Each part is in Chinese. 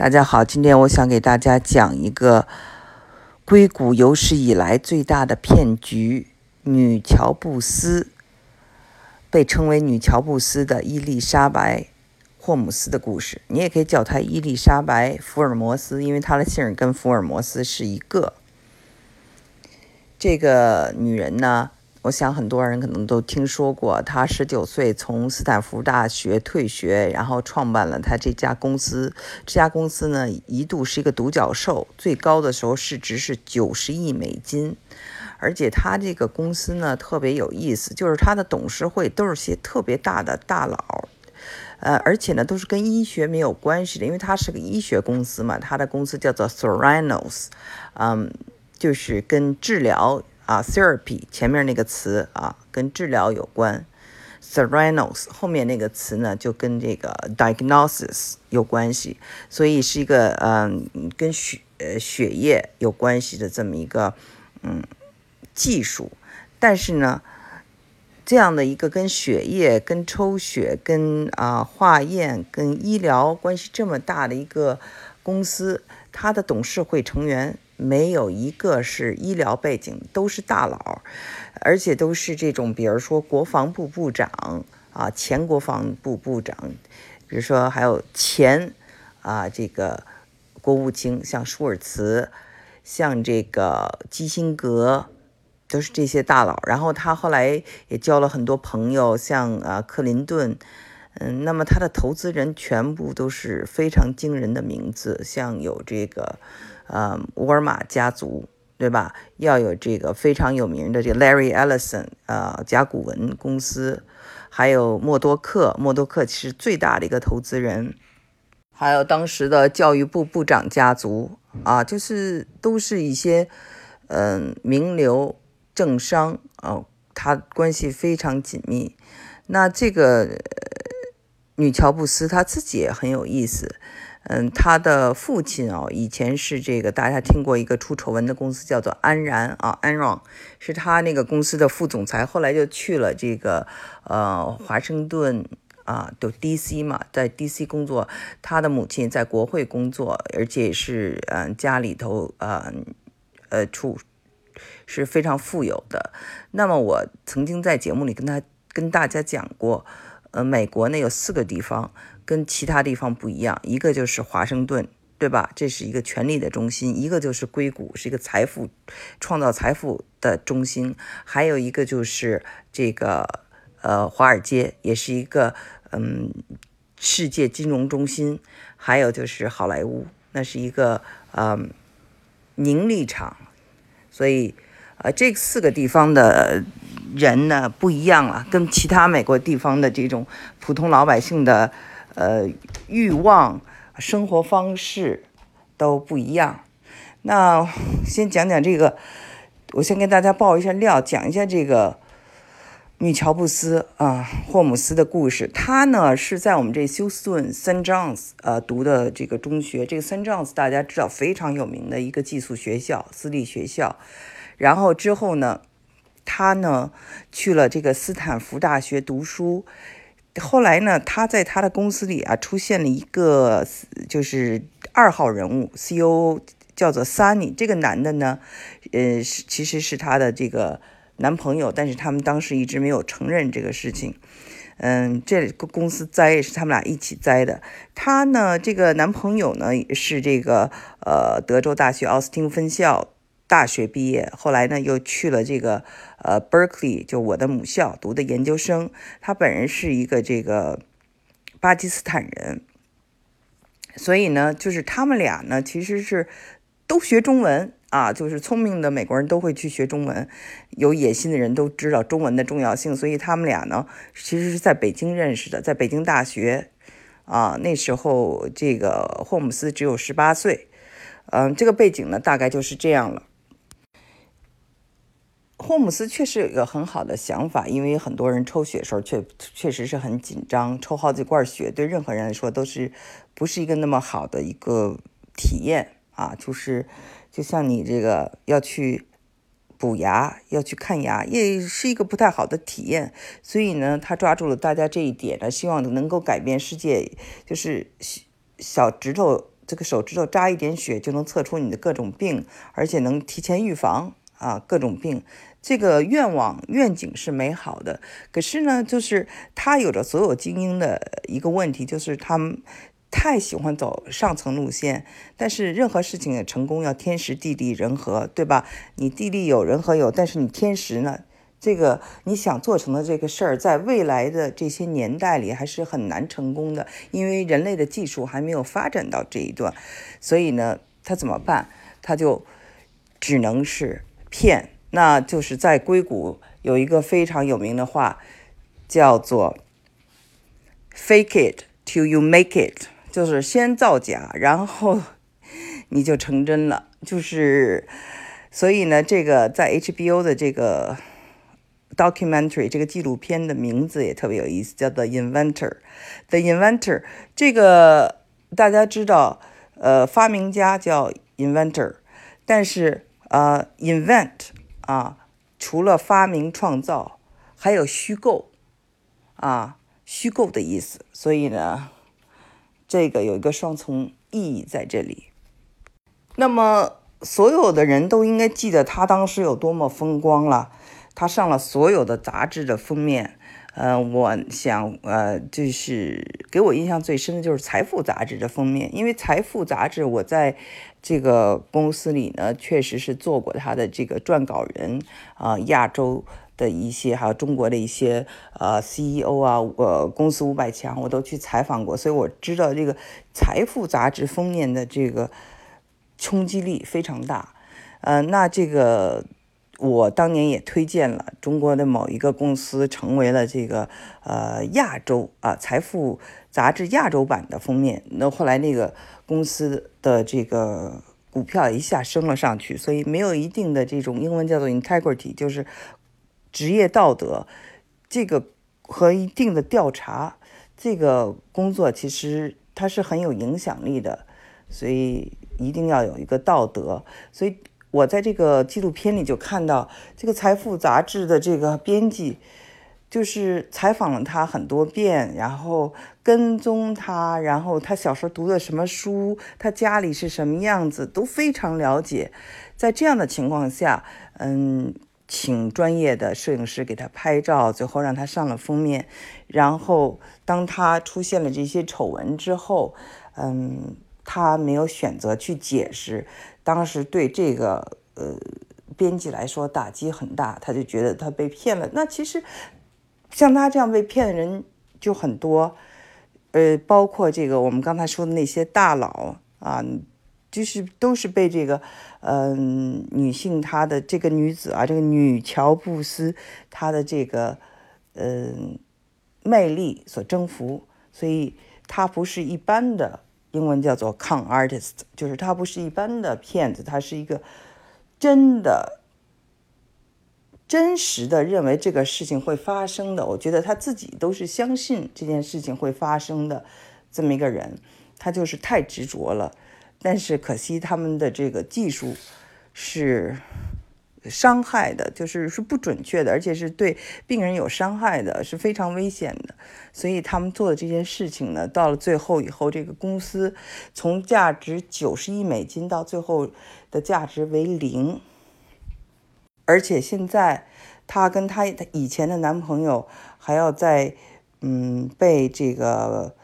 大家好，今天我想给大家讲一个硅谷有史以来最大的骗局——女乔布斯，被称为女乔布斯的伊丽莎白·霍姆斯的故事。你也可以叫她伊丽莎白·福尔摩斯，因为她的姓跟福尔摩斯是一个。这个女人呢？我想很多人可能都听说过，他十九岁从斯坦福大学退学，然后创办了他这家公司。这家公司呢，一度是一个独角兽，最高的时候市值是九十亿美金。而且他这个公司呢，特别有意思，就是他的董事会都是些特别大的大佬，呃，而且呢，都是跟医学没有关系的，因为他是个医学公司嘛。他的公司叫做 Sorinos，嗯，就是跟治疗。啊，therapy 前面那个词啊，跟治疗有关；Theranos 后面那个词呢，就跟这个 diagnosis 有关系，所以是一个嗯，跟血呃血液有关系的这么一个嗯技术。但是呢，这样的一个跟血液、跟抽血、跟啊化验、跟医疗关系这么大的一个公司，它的董事会成员。没有一个是医疗背景，都是大佬，而且都是这种，比如说国防部部长啊，前国防部部长，比如说还有前啊这个国务卿，像舒尔茨，像这个基辛格，都是这些大佬。然后他后来也交了很多朋友，像啊克林顿，嗯，那么他的投资人全部都是非常惊人的名字，像有这个。呃，沃尔玛家族，对吧？要有这个非常有名的这个 Larry Ellison，呃，甲骨文公司，还有默多克，默多克其实最大的一个投资人，还有当时的教育部部长家族，啊，就是都是一些嗯名流政商，啊，他关系非常紧密。那这个女乔布斯她自己也很有意思。嗯，他的父亲哦，以前是这个大家听过一个出丑闻的公司，叫做安然啊，Enron，是他那个公司的副总裁，后来就去了这个呃华盛顿啊，就 DC 嘛，在 DC 工作。他的母亲在国会工作，而且是嗯家里头呃呃处是非常富有的。那么我曾经在节目里跟他跟大家讲过，呃，美国呢有四个地方。跟其他地方不一样，一个就是华盛顿，对吧？这是一个权力的中心；一个就是硅谷，是一个财富创造财富的中心；还有一个就是这个呃华尔街，也是一个嗯世界金融中心；还有就是好莱坞，那是一个嗯凝力场。所以呃这四个地方的人呢不一样了，跟其他美国地方的这种普通老百姓的。呃，欲望、生活方式都不一样。那先讲讲这个，我先跟大家爆一下料，讲一下这个女乔布斯啊，霍姆斯的故事。她呢是在我们这休斯顿 s a n John's 呃读的这个中学。这个 San John's 大家知道非常有名的一个寄宿学校，私立学校。然后之后呢，他呢去了这个斯坦福大学读书。后来呢，他在他的公司里啊，出现了一个就是二号人物，C.O.O. 叫做 Sunny。这个男的呢，呃，其实是他的这个男朋友，但是他们当时一直没有承认这个事情。嗯，这个公司栽是他们俩一起栽的。他呢，这个男朋友呢是这个呃德州大学奥斯汀分校。大学毕业，后来呢又去了这个呃 Berkeley，就我的母校读的研究生。他本人是一个这个巴基斯坦人，所以呢，就是他们俩呢其实是都学中文啊，就是聪明的美国人都会去学中文，有野心的人都知道中文的重要性，所以他们俩呢其实是在北京认识的，在北京大学啊，那时候这个霍姆斯只有十八岁，嗯，这个背景呢大概就是这样了。霍姆斯确实有一个很好的想法，因为很多人抽血的时候确确实是很紧张，抽好几罐血对任何人来说都是不是一个那么好的一个体验啊，就是就像你这个要去补牙，要去看牙，也是一个不太好的体验。所以呢，他抓住了大家这一点呢，希望能够改变世界，就是小指头。这个手指头扎一点血就能测出你的各种病，而且能提前预防啊各种病。这个愿望愿景是美好的，可是呢，就是他有着所有精英的一个问题，就是他们太喜欢走上层路线。但是任何事情的成功要天时地利人和，对吧？你地利有人和有，但是你天时呢？这个你想做成的这个事儿，在未来的这些年代里还是很难成功的，因为人类的技术还没有发展到这一段。所以呢，他怎么办？他就只能是骗。那就是在硅谷有一个非常有名的话，叫做 “fake it till you make it”，就是先造假，然后你就成真了。就是，所以呢，这个在 HBO 的这个 documentary 这个纪录片的名字也特别有意思，叫做 Inventor。The Inventor 这个大家知道，呃，发明家叫 Inventor，但是呃，invent。啊，除了发明创造，还有虚构，啊，虚构的意思。所以呢，这个有一个双重意义在这里。那么，所有的人都应该记得他当时有多么风光了。他上了所有的杂志的封面。呃，我想，呃，就是给我印象最深的就是《财富》杂志的封面，因为《财富》杂志我在这个公司里呢，确实是做过他的这个撰稿人啊，亚洲的一些还有中国的一些呃 CEO 啊，呃，公司五百强我都去采访过，所以我知道这个《财富》杂志封面的这个冲击力非常大。呃，那这个。我当年也推荐了中国的某一个公司，成为了这个呃亚洲啊财富杂志亚洲版的封面。那后来那个公司的这个股票一下升了上去，所以没有一定的这种英文叫做 integrity，就是职业道德，这个和一定的调查这个工作其实它是很有影响力的，所以一定要有一个道德，所以。我在这个纪录片里就看到，这个《财富》杂志的这个编辑，就是采访了他很多遍，然后跟踪他，然后他小时候读的什么书，他家里是什么样子，都非常了解。在这样的情况下，嗯，请专业的摄影师给他拍照，最后让他上了封面。然后当他出现了这些丑闻之后，嗯，他没有选择去解释。当时对这个呃编辑来说打击很大，他就觉得他被骗了。那其实像他这样被骗的人就很多，呃，包括这个我们刚才说的那些大佬啊，就是都是被这个嗯女性她的这个女子啊，这个女乔布斯她的这个嗯魅力所征服，所以她不是一般的。英文叫做 con artist，就是他不是一般的骗子，他是一个真的、真实的认为这个事情会发生的。我觉得他自己都是相信这件事情会发生的这么一个人，他就是太执着了。但是可惜他们的这个技术是。伤害的，就是是不准确的，而且是对病人有伤害的，是非常危险的。所以他们做的这件事情呢，到了最后以后，这个公司从价值九十亿美金到最后的价值为零。而且现在她跟她以前的男朋友还要在嗯被这个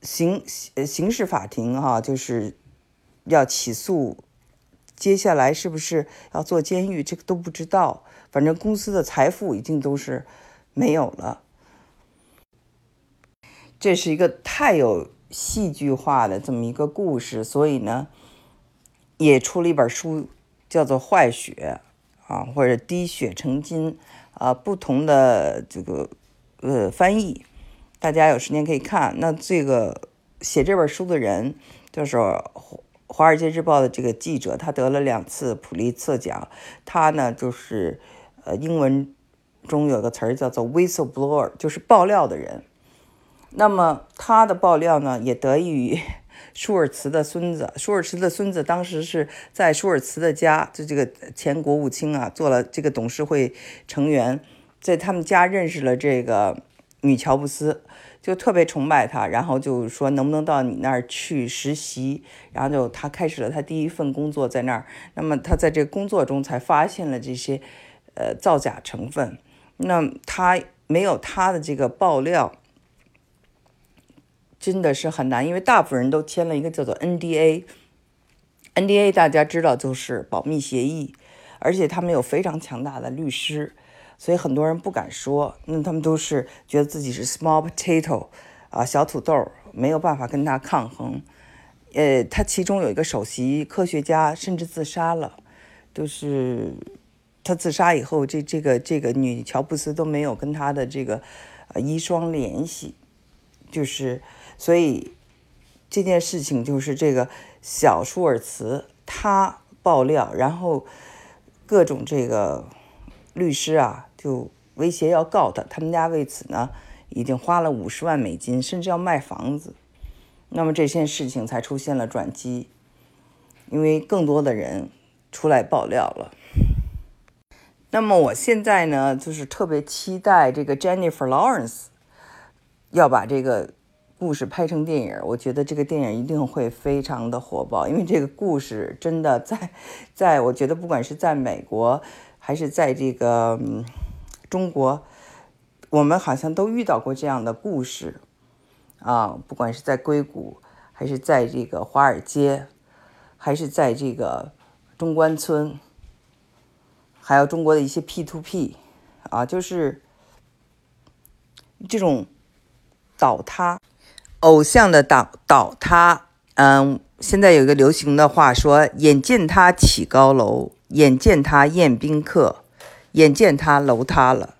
刑刑事法庭哈，就是要起诉。接下来是不是要做监狱？这个都不知道。反正公司的财富已经都是没有了。这是一个太有戏剧化的这么一个故事，所以呢，也出了一本书，叫做《坏血》啊，或者《滴血成金》啊，不同的这个呃翻译，大家有时间可以看。那这个写这本书的人就是。《华尔街日报》的这个记者，他得了两次普利策奖。他呢，就是呃，英文中有个词儿叫做 “whistleblower”，就是爆料的人。那么他的爆料呢，也得益于 舒尔茨的孙子。舒尔茨的孙子当时是在舒尔茨的家，就这个前国务卿啊，做了这个董事会成员，在他们家认识了这个女乔布斯。就特别崇拜他，然后就说能不能到你那儿去实习，然后就他开始了他第一份工作在那儿。那么他在这个工作中才发现了这些呃造假成分。那他没有他的这个爆料，真的是很难，因为大部分人都签了一个叫做 NDA。NDA 大家知道就是保密协议，而且他们有非常强大的律师。所以很多人不敢说，那他们都是觉得自己是 small potato，啊，小土豆，没有办法跟他抗衡。呃，他其中有一个首席科学家甚至自杀了，就是他自杀以后，这这个这个女乔布斯都没有跟他的这个呃遗孀联系，就是所以这件事情就是这个小舒尔茨他爆料，然后各种这个律师啊。就威胁要告他，他们家为此呢已经花了五十万美金，甚至要卖房子。那么这件事情才出现了转机，因为更多的人出来爆料了。那么我现在呢，就是特别期待这个 Jennifer Lawrence 要把这个故事拍成电影。我觉得这个电影一定会非常的火爆，因为这个故事真的在，在我觉得不管是在美国还是在这个。中国，我们好像都遇到过这样的故事啊，不管是在硅谷，还是在这个华尔街，还是在这个中关村，还有中国的一些 P to P 啊，就是这种倒塌，偶像的倒倒塌。嗯，现在有一个流行的话说：“眼见他起高楼，眼见他宴宾客。”眼见他楼塌了，